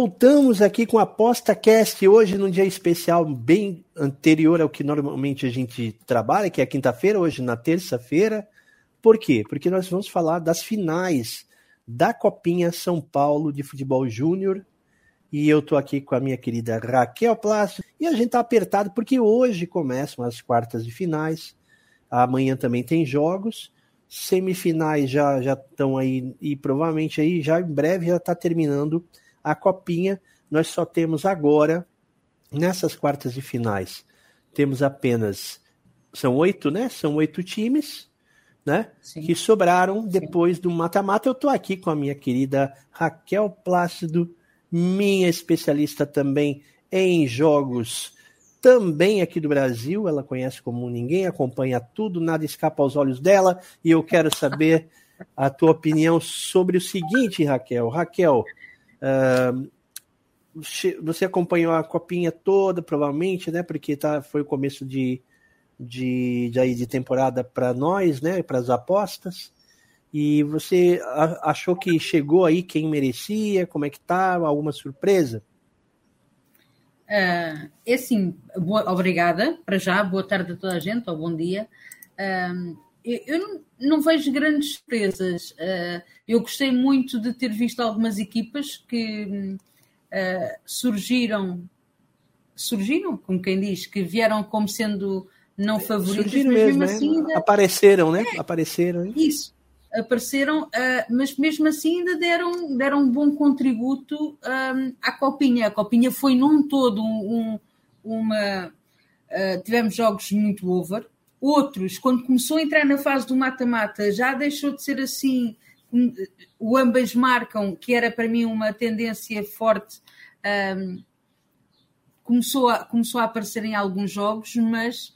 Voltamos aqui com a Aposta Cast hoje num dia especial bem anterior ao que normalmente a gente trabalha, que é quinta-feira, hoje na terça-feira. Por quê? Porque nós vamos falar das finais da Copinha São Paulo de Futebol Júnior. E eu tô aqui com a minha querida Raquel Plácido. E a gente tá apertado porque hoje começam as quartas de finais. Amanhã também tem jogos. Semifinais já já estão aí e provavelmente aí já em breve já está terminando a copinha. Nós só temos agora, nessas quartas de finais, temos apenas. São oito, né? São oito times, né? Sim. Que sobraram depois Sim. do mata-mata. Eu estou aqui com a minha querida Raquel Plácido, minha especialista também em jogos também aqui do Brasil, ela conhece como ninguém, acompanha tudo, nada escapa aos olhos dela, e eu quero saber a tua opinião sobre o seguinte, Raquel. Raquel, Uh, você acompanhou a copinha toda, provavelmente, né? Porque tá, foi o começo de, de, de, de temporada para nós, né? Para as apostas. E você achou que chegou aí quem merecia? Como é que tá? Alguma surpresa? Uh, é assim, boa, obrigada para já, boa tarde a toda a gente, ou bom dia. Eu não, não, vejo grandes surpresas. Uh, eu gostei muito de ter visto algumas equipas que uh, surgiram, surgiram, como quem diz, que vieram como sendo não favoritas, surgiram mas mesmo, mesmo assim ainda... apareceram, né? É, apareceram. Isso, apareceram, uh, mas mesmo assim ainda deram, deram um bom contributo um, à Copinha. A Copinha foi num todo um, um, uma. tivemos jogos muito over, Outros, quando começou a entrar na fase do mata-mata, já deixou de ser assim. O ambas marcam, que era para mim uma tendência forte, um, começou, a, começou a aparecer em alguns jogos, mas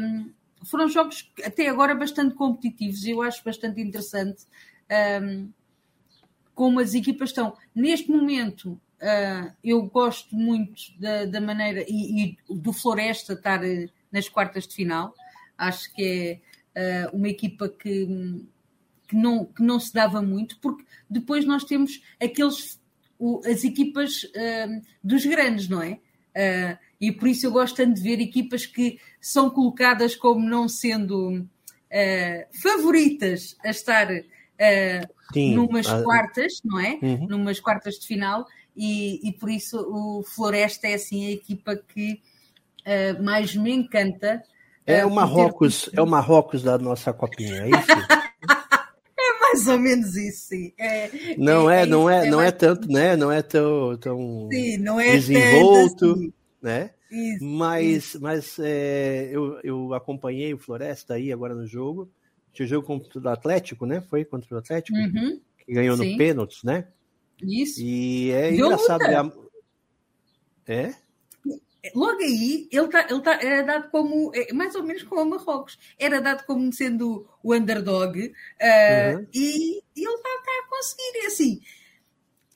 um, foram jogos até agora bastante competitivos e eu acho bastante interessante um, como as equipas estão. Neste momento, uh, eu gosto muito da, da maneira e, e, do Floresta estar uh, nas quartas de final. Acho que é uh, uma equipa que, que, não, que não se dava muito, porque depois nós temos aqueles o, as equipas uh, dos grandes, não é? Uh, e por isso eu gosto tanto de ver equipas que são colocadas como não sendo favoritas a estar Sim, numas quartas, não é? Uhum. Numas quartas de final, e, e, por isso o Floresta é assim a equipa que mais me encanta é, é o Marrocos, é o Marrocos da nossa copinha, é isso? é mais ou menos isso, sim. É, não é, é, não é, é, não é tanto, né? Não é tão, tão sim, não é desenvolto, assim. né? Isso, mas, isso. mas é, eu, eu acompanhei o Floresta aí agora no jogo. Tinha o jogo contra o Atlético, né? Foi contra o Atlético uhum. que ganhou sim. no pênaltis, né? Isso. E é Deu engraçado. É? Logo aí ele, tá, ele tá, era dado como, é, mais ou menos como o Marrocos, era dado como sendo o underdog uh, uhum. e, e, ele está tá a conseguir. Assim,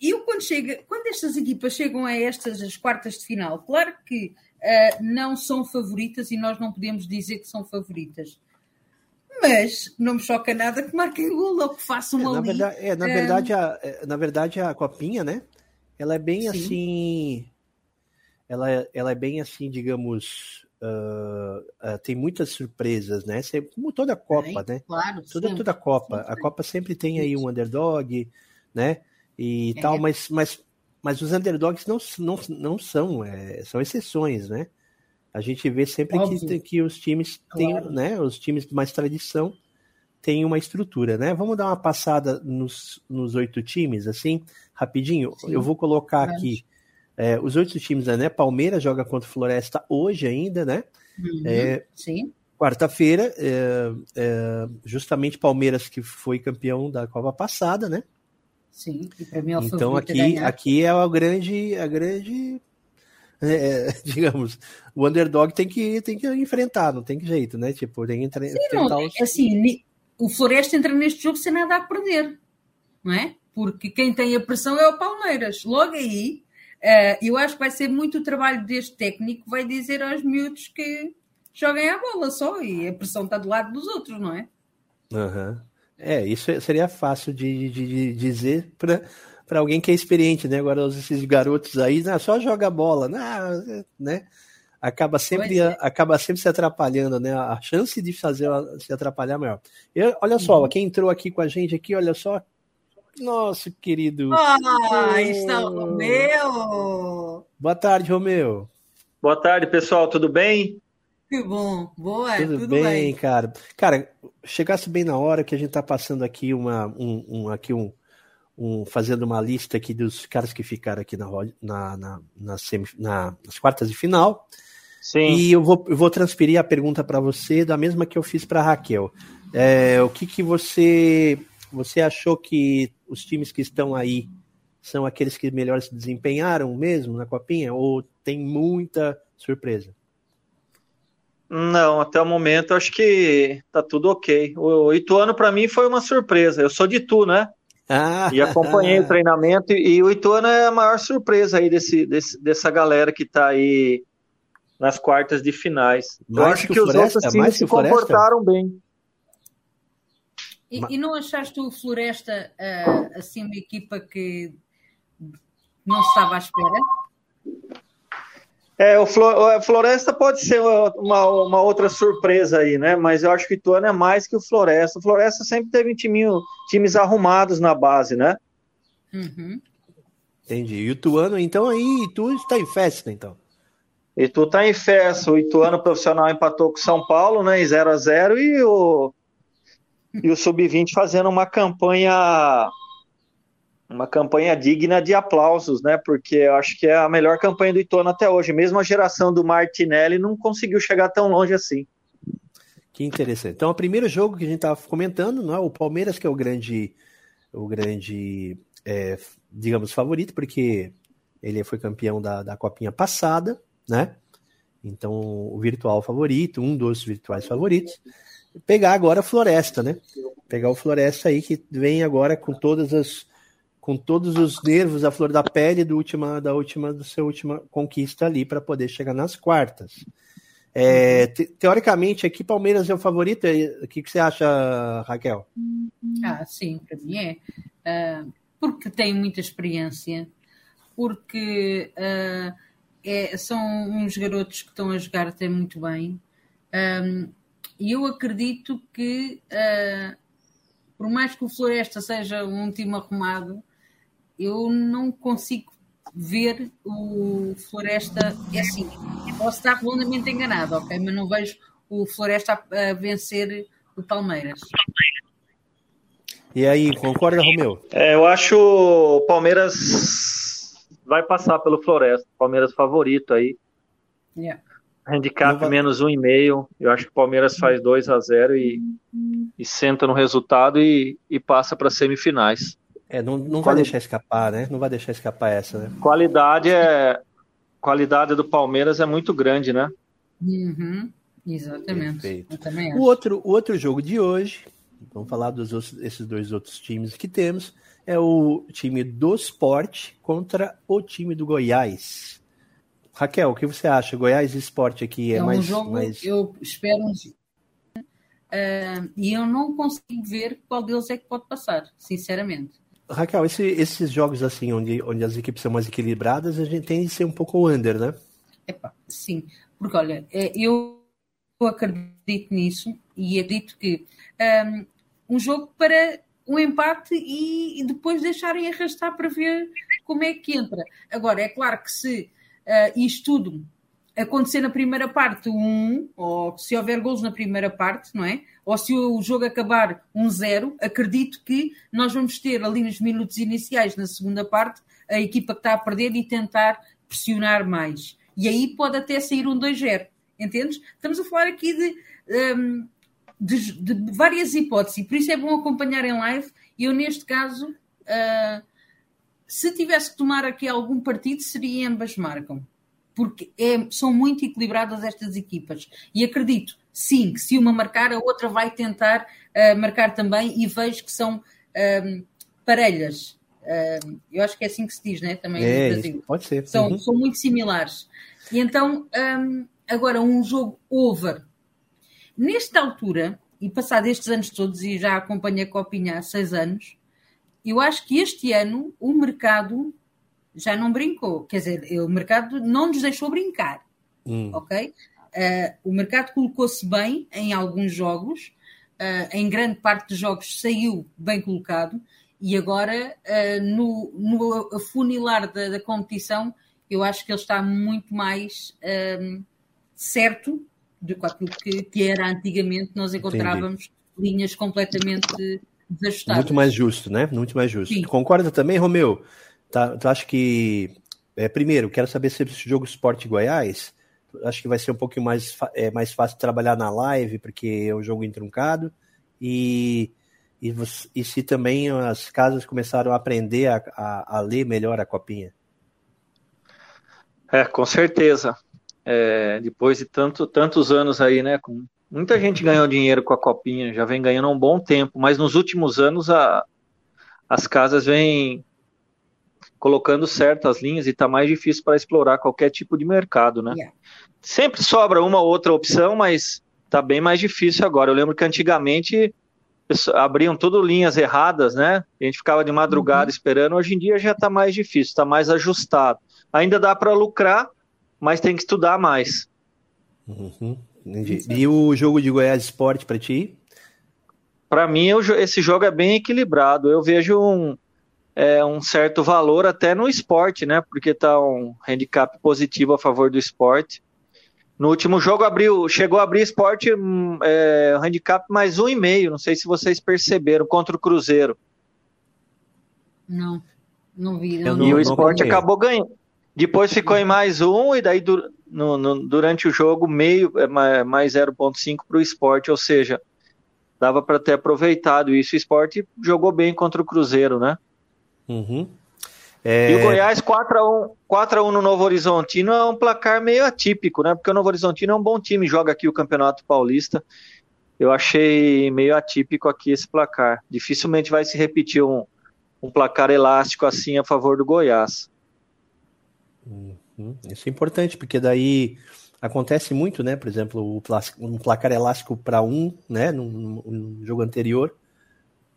eu quando chega, quando estas equipas chegam a estas as quartas de final, claro que uh, não são favoritas e nós não podemos dizer que são favoritas. Mas não me choca nada que marquem gol ou que façam é, na ali. Verdade, é, na, verdade, a, é, na verdade, a copinha, né? Ela é bem Sim. assim ela, ela é bem assim, digamos, uh, uh, tem muitas surpresas, né? Como toda a Copa, né? Claro, toda, toda a Copa. A Copa sempre tem aí um underdog, né? E é. tal, mas, mas, mas os underdogs não, não, não são, é, são exceções, né? A gente vê sempre que, que os times têm, claro. né? Os times de mais tradição têm uma estrutura, né? Vamos dar uma passada nos, nos oito times, assim, rapidinho. Sim. Eu vou colocar aqui é, os oito times, né? Palmeiras joga contra o Floresta hoje ainda, né? Uhum, é, sim. Quarta-feira, é, é, justamente Palmeiras que foi campeão da Copa passada, né? Sim, e para mim é o Então aqui, aqui é a grande, a grande é, digamos, o underdog tem que, tem que enfrentar, não tem jeito, né? Tipo, tem que Sim, não, os... assim, o Floresta entra neste jogo sem nada a perder, não é? Porque quem tem a pressão é o Palmeiras. Logo aí, uh, eu acho que vai ser muito o trabalho deste técnico, vai dizer aos miúdos que joguem a bola só e a pressão está do lado dos outros, não é? Uhum. É, isso seria fácil de, de, de dizer para para alguém que é experiente, né? Agora esses garotos aí, não, só joga bola, não, né? Acaba sempre, é. acaba sempre se atrapalhando, né? A chance de fazer se atrapalhar é maior. Eu, olha só, uhum. quem entrou aqui com a gente aqui, olha só. Nosso querido. Ah, está o Romeu! Boa tarde, Romeu. Boa tarde, pessoal, tudo bem? Que bom, boa, tudo, tudo bem, bem, cara. Cara, chegasse bem na hora que a gente tá passando aqui uma, um, um aqui um, um, fazendo uma lista aqui dos caras que ficaram aqui na, na, na, na, na nas quartas de final. Sim. E eu vou, eu vou transferir a pergunta para você da mesma que eu fiz para Raquel. É, o que, que você você achou que os times que estão aí são aqueles que melhor se desempenharam mesmo na copinha ou tem muita surpresa? Não, até o momento acho que tá tudo ok. O Ituano para mim foi uma surpresa. Eu sou de Tu, né? Ah. E acompanhei o treinamento e, e, o Ituano é a maior surpresa aí desse, desse dessa galera que está aí nas quartas de finais. Mais Eu acho que, que os Floresta, outros times se comportaram bem. E, e, não achaste o Floresta uh, assim uma equipa que não estava à espera? É, o Floresta pode ser uma, uma outra surpresa aí, né? Mas eu acho que o Ituano é mais que o Floresta. O Floresta sempre teve um timinho, times arrumados na base, né? Uhum. Entendi. E o Ituano, então, aí, tu está em festa, então? E tu tá em festa. O Ituano profissional empatou com o São Paulo, né? Em 0 a 0 e o, e o Sub-20 fazendo uma campanha uma campanha digna de aplausos, né? Porque eu acho que é a melhor campanha do Ituano até hoje. Mesmo a geração do Martinelli não conseguiu chegar tão longe assim. Que interessante. Então, o primeiro jogo que a gente estava comentando, não é? o Palmeiras que é o grande, o grande, é, digamos, favorito, porque ele foi campeão da, da copinha passada, né? Então, o virtual favorito, um dos virtuais favoritos. Pegar agora a Floresta, né? Pegar o Floresta aí que vem agora com todas as com todos os nervos à flor da pele do última, da última, do seu última conquista ali para poder chegar nas quartas. É, te, teoricamente, aqui Palmeiras é o favorito. O que, que você acha, Raquel? Ah, sim, para mim é. Uh, porque tem muita experiência, porque uh, é, são uns garotos que estão a jogar até muito bem. Um, e eu acredito que, uh, por mais que o Floresta seja um time arrumado, eu não consigo ver o Floresta. É assim, posso estar redondamente enganado, ok? Mas não vejo o Floresta a, a vencer o Palmeiras. E aí, concorda, Romeu? É, eu acho o Palmeiras vai passar pelo Floresta. Palmeiras favorito aí. Yeah. Handicap vai... menos um e meio. Eu acho que o Palmeiras faz 2 a 0 e, e senta no resultado e, e passa para semifinais. É, não, não vai deixar escapar, né? Não vai deixar escapar essa, né? Qualidade é. Qualidade do Palmeiras é muito grande, né? Uhum, exatamente. O outro, o outro jogo de hoje, vamos falar dos outros, esses dois outros times que temos, é o time do esporte contra o time do Goiás. Raquel, o que você acha? Goiás e esporte aqui é, é um mais, jogo, mais. Eu espero um. Uh, e eu não consigo ver qual deles é que pode passar, sinceramente. Raquel, esse, esses jogos assim, onde, onde as equipes são mais equilibradas, a gente tem de ser um pouco under, né? Epa, sim, porque olha, é, eu acredito nisso e acredito que um, um jogo para um empate e, e, depois deixarem arrastar para ver como é que entra. Agora, é claro que se uh, isto tudo acontecer na primeira parte um, ou se houver gols na primeira parte, não é? Ou se o jogo acabar 1-0, um acredito que nós vamos ter ali nos minutos iniciais, na segunda parte, a equipa que está a perder e tentar pressionar mais. E aí pode até sair um 2-0, entendes? Estamos a falar aqui de, um, de, de, várias hipóteses, por isso é bom acompanhar em live. Eu, neste caso, uh, se tivesse que tomar aqui algum partido, seria ambas marcam. Porque é, são muito equilibradas estas equipas. E acredito, sim, que se uma marcar, a outra vai tentar uh, marcar também e vejo que são uh, parelhas. Uh, eu acho que é assim que se diz, né? Também é, no Brasil. Pode ser. São, uhum. são muito similares. E então, um, agora, um jogo over. Nesta altura, e passado estes anos todos, e já acompanho a Copinha há seis anos, eu acho que este ano o mercado já não brincou. Quer dizer, o mercado não nos deixou brincar. Hum. Ok? Uh, o mercado colocou-se bem em alguns jogos, uh, em grande parte dos jogos saiu bem colocado, e agora uh, no, no afunilar da, da, competição, eu acho que ele está muito mais certo do que aquilo que, que, era antigamente. Nós encontrávamos Entendi. linhas completamente. Muito mais justo, né? Muito mais justo. Sim. Concorda também, Romeu? Tá, tu acha que. É, primeiro, quero saber se esse jogo Esporte Goiás. Acho que vai ser um pouquinho mais, é, mais fácil trabalhar na live, porque é um jogo entroncado. E, e, e se também as casas começaram a aprender a, a, a ler melhor a copinha. É, com certeza. É, depois de tanto, tantos anos aí, né? Com, muita gente ganhou dinheiro com a copinha, já vem ganhando há um bom tempo, mas nos últimos anos a, as casas vêm colocando certas linhas e está mais difícil para explorar qualquer tipo de mercado, né? Yeah. Sempre sobra uma ou outra opção, mas está bem mais difícil agora. Eu lembro que antigamente abriam tudo linhas erradas, né? A gente ficava de madrugada uhum. esperando. Hoje em dia já está mais difícil, está mais ajustado. Ainda dá para lucrar, mas tem que estudar mais. Uhum. E o jogo de Goiás Esporte para ti? Para mim, esse jogo é bem equilibrado. Eu vejo um, é, um certo valor até no esporte, né? Porque está um handicap positivo a favor do esporte. No último jogo abriu, chegou a abrir esporte hum, é, handicap mais um e meio. Não sei se vocês perceberam contra o Cruzeiro. Não, não vi. Não, e o esporte acabou ganhando. Depois ficou em mais um e daí no, no, durante o jogo meio é, mais 0.5 para o esporte, ou seja, dava para ter aproveitado isso. O esporte jogou bem contra o Cruzeiro, né? Uhum. É... E o Goiás 4x1, 4x1 no Novo Horizontino é um placar meio atípico, né? Porque o Novo Horizontino é um bom time, joga aqui o Campeonato Paulista. Eu achei meio atípico aqui esse placar. Dificilmente vai se repetir um, um placar elástico assim a favor do Goiás. Uhum. Isso é importante, porque daí acontece muito, né? Por exemplo, um placar elástico para um, né? Num, num jogo anterior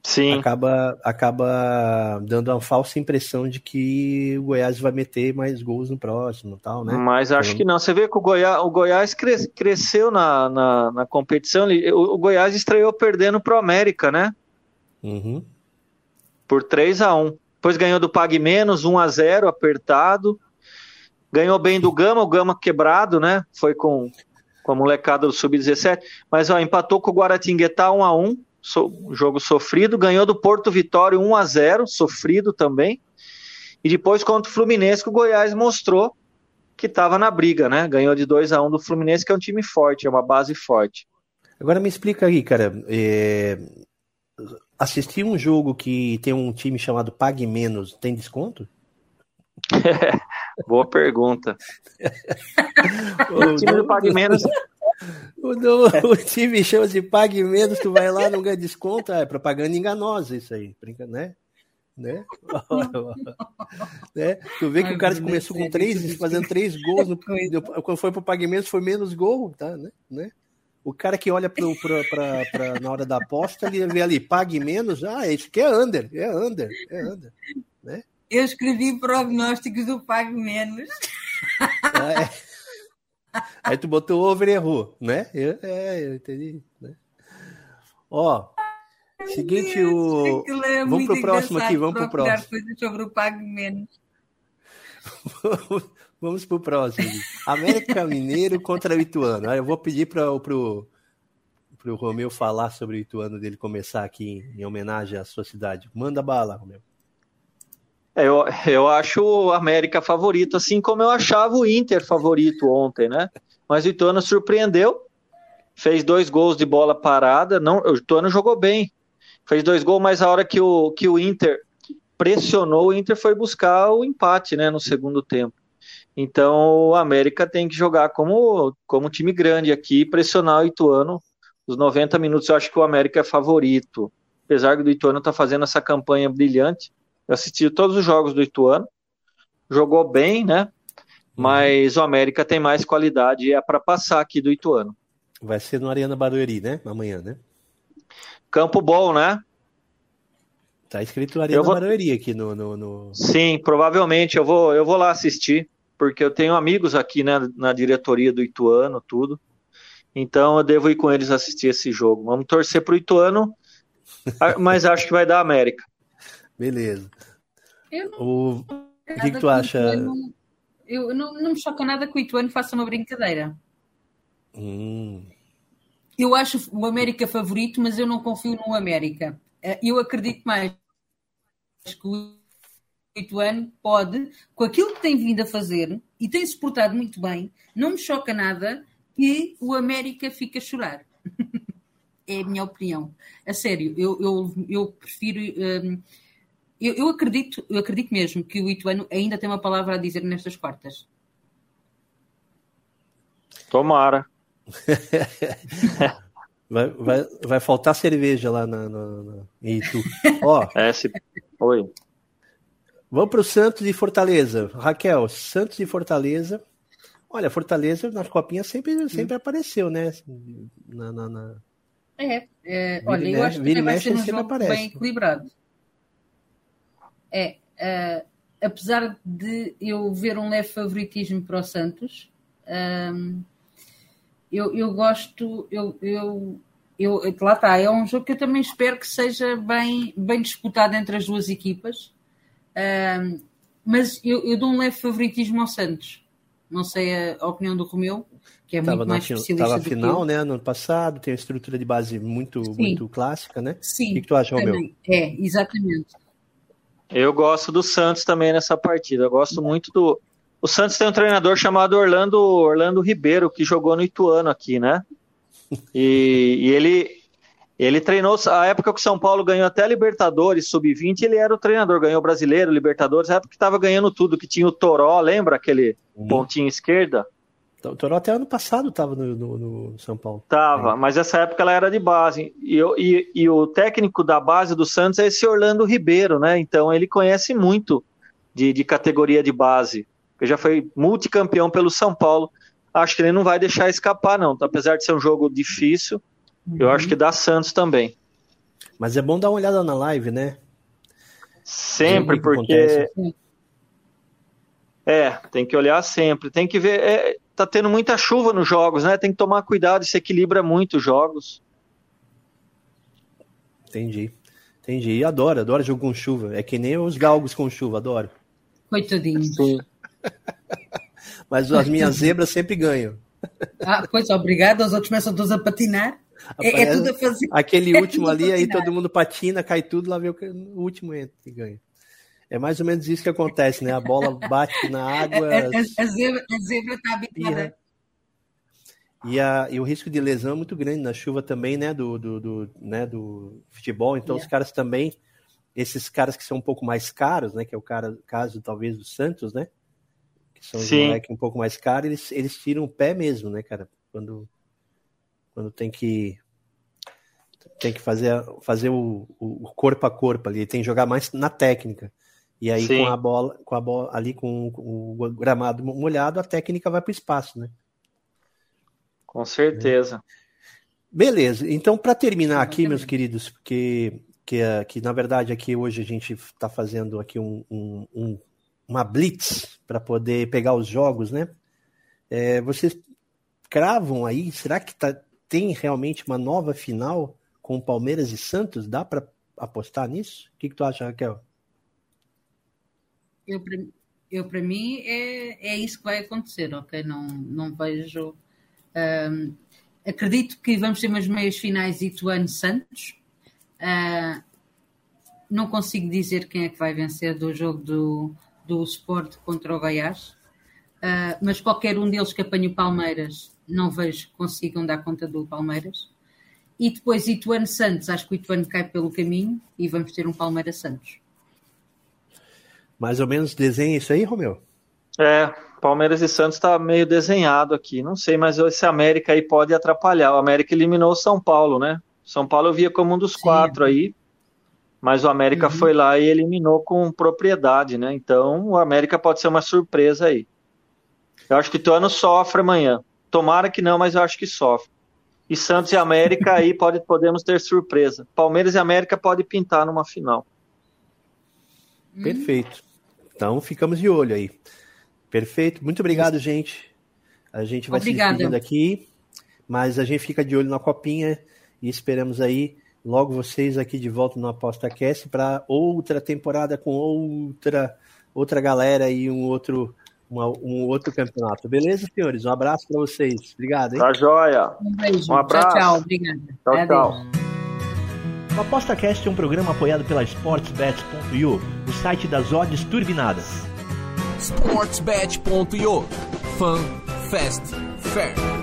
Sim. acaba acaba dando uma falsa impressão de que o Goiás vai meter mais gols no próximo tal, né? Mas acho então... que não. Você vê que o Goiás, o Goiás cres, cresceu na, na, na, competição. O, o Goiás estreou perdendo pro América, né? Uhum. Por 3 a 1 Depois ganhou do Pag Menos, 1 a 0 apertado. Ganhou bem do Gama, o Gama quebrado, né? Foi com, com a molecada do Sub-17. Mas ó, empatou com o Guaratinguetá 1 a 1 so, jogo sofrido, ganhou do Porto Vitório 1 a 0 sofrido também. E depois contra o Fluminense, que o Goiás mostrou que estava na briga, né? Ganhou de 2 a 1 do Fluminense, que é um time forte, é uma base forte. Agora me explica aí, cara. É... Assistir um jogo que tem um time chamado Pague Menos, tem desconto? Boa pergunta. o time do Pague Menos o, do, o time chama de pague menos, tu vai lá, não ganha desconto, é propaganda enganosa isso aí, né? Né? né? Tu vê que Ai, o cara começou com três, fazendo três gols, no, quando foi pro pague menos foi menos gol, tá? Né? né? O cara que olha pro, pra, pra, pra, na hora da aposta, ele vê ali, pague menos, ah, isso aqui é under, é under, é under, né? Eu escrevi prognósticos do pague menos. É. Aí tu botou over e errou, né? Eu, é, eu entendi. Né? Ó, seguinte, o. Vamos pro próximo aqui, vamos pro próximo. Coisas sobre o Pago Menos. vamos pro próximo. América Mineiro contra o Ituano. Eu vou pedir para o pro, pro Romeu falar sobre o Ituano dele começar aqui em, em homenagem à sua cidade. Manda bala, Romeu. É, eu, eu acho o América favorito, assim como eu achava o Inter favorito ontem, né? Mas o Ituano surpreendeu, fez dois gols de bola parada, não, o Ituano jogou bem, fez dois gols, mas a hora que o, que o Inter pressionou, o Inter foi buscar o empate, né, no segundo tempo. Então, o América tem que jogar como, como time grande aqui, pressionar o Ituano. Os 90 minutos, eu acho que o América é favorito. Apesar do Ituano estar tá fazendo essa campanha brilhante. Eu assisti todos os jogos do Ituano. Jogou bem, né? Uhum. Mas o América tem mais qualidade e é para passar aqui do Ituano. Vai ser no Arena Barueri, né? Amanhã, né? Campo bom, né? Tá escrito Arena vou... Barueri aqui no, no, no, Sim, provavelmente eu vou, eu vou lá assistir porque eu tenho amigos aqui né, na diretoria do Ituano, tudo. Então eu devo ir com eles assistir esse jogo. Vamos torcer para o Ituano, mas acho que vai dar América. Beleza. O, o que, que tu acha? Ituano, eu não, não me choca nada que o Ituano faça uma brincadeira. Hum. Eu acho o América favorito, mas eu não confio no América. Eh, eu acredito mais que o ano pode, com aquilo que tem vindo a fazer e tem se portado muito bem, não me choca nada que o América fique a chorar. é a minha opinião. A sério, eu, eu, eu prefiro. Um, eu, eu, acredito, eu acredito mesmo que o Ituano ainda tem uma palavra a dizer nestas quartas. Tomara. vai, vai, vai faltar cerveja lá na, na, na... em Itu. Ó, é, se... Oi. Vamos para o Santos e Fortaleza. Raquel, Santos e Fortaleza. Olha, Fortaleza na copinha sempre, sempre hum. apareceu, né? Na, na, na... É, é olha, eu acho que vai ser um jogo aparece. bem equilibrado. É, é, apesar de eu ver um leve favoritismo para o Santos, um, eu, eu gosto, eu, eu, eu, lá está, é um jogo que eu também espero que seja bem, bem disputado entre as duas equipas mas eu, eu, dou um leve favoritismo ao Santos. Não sei a, a opinião do Romeu, que é tava muito mais especialista Estava final, né, no ano passado, tem uma estrutura de base muito, muito clássica, né? Sim. O que, que tu acha. Romeu? É, exatamente. Eu gosto do Santos também nessa partida. Eu gosto muito do. O Santos tem um treinador chamado Orlando, Orlando Ribeiro, que jogou no Ituano aqui, né? E, e ele, ele treinou, a época que o São Paulo ganhou até a Libertadores, sub-20, ele era o treinador, ganhou o Brasileiro, Libertadores, a época que estava ganhando tudo, que tinha o Toró, lembra aquele uhum. pontinho esquerda? O Toró até ano passado estava no, no, no, São Paulo. Tava, é. mas essa época ela era de base. E, e, e, o técnico da base do Santos é esse Orlando Ribeiro, né? Então ele conhece muito de, de categoria de base. Ele já foi multicampeão pelo São Paulo. Acho que ele não vai deixar escapar, não. Apesar de ser um jogo difícil, Uhum. Eu acho que dá Santos também. Mas é bom dar uma olhada na live, né? Sempre, porque. É, tem que olhar sempre. Tem que ver. É, tá tendo muita chuva nos jogos, né? Tem que tomar cuidado, se equilibra muito os jogos. Entendi. Entendi. E adoro, adoro jogo com chuva. É que nem os galgos com chuva, adoro. Coitadinho. Sim. Mas as minhas zebras sempre ganham. Ah, pois, obrigado. Os outros começam todos a patinar. É, é, tudo a fazer. Aquele é último ali, aí todo mundo patina, cai tudo, lá vê o, o último entra e ganha. É mais ou menos isso que acontece, né? A bola bate na água. A, a, a zebra está habitada. E, a, e o risco de lesão é muito grande na chuva também, né? Do, do, do né? do futebol. Então, yeah. os caras também, esses caras que são um pouco mais caros, né? Que é o cara, caso talvez do Santos, né? Que são os moleques um pouco mais caros, eles, eles tiram o pé mesmo, né, cara? Quando, quando tem que tem que fazer, fazer o, o corpo a corpo ali, tem que jogar mais na técnica. E aí Sim. com a bola, com a bola ali com o gramado molhado, a técnica vai para o espaço, né? Com certeza. Beleza. Então, para terminar aqui, meus queridos, porque que, que na verdade aqui hoje a gente está fazendo aqui um, um, um uma blitz para poder pegar os jogos, né? É, vocês cravam aí? Será que tá, tem realmente uma nova final com Palmeiras e Santos? Dá para apostar nisso? O que, que tu acha, Raquel? Eu, eu para mim, é, é isso que vai acontecer, ok? Não, não vejo. Um, acredito que vamos ter umas meias finais Ituano-Santos. Uh, não consigo dizer quem é que vai vencer do jogo do, do Sport contra o Goiás, uh, mas qualquer um deles que apanhe o Palmeiras não vejo que consigam dar conta do Palmeiras. E depois Ituano Santos, acho que o Ituano cai pelo caminho e vamos ter um Palmeiras Santos. Mais ou menos desenha isso aí, Romeu? É, Palmeiras e Santos está meio desenhado aqui. Não sei, mas esse América aí pode atrapalhar. O América eliminou o São Paulo, né? São Paulo eu via como um dos Sim. quatro aí, mas o América uhum. foi lá e eliminou com propriedade, né? Então o América pode ser uma surpresa aí. Eu acho que Tuano sofre amanhã. Tomara que não, mas eu acho que sofre. E Santos e América aí pode, podemos ter surpresa. Palmeiras e América pode pintar numa final. Perfeito. Então ficamos de olho aí. Perfeito. Muito obrigado, gente. A gente vai Obrigada. se despedindo aqui, mas a gente fica de olho na copinha e esperamos aí logo vocês aqui de volta no Aposta Cast para outra temporada com outra outra galera e um outro uma, um outro campeonato. Beleza, senhores? Um abraço para vocês. Obrigado, hein? Tá joia. Um beijo. Um abraço. Tchau, tchau. Obrigada. Tchau, tchau. O ApostaCast é um programa apoiado pela SportsBet.io, o site das odds turbinadas. SportsBet.io Fun, Fast, Fair.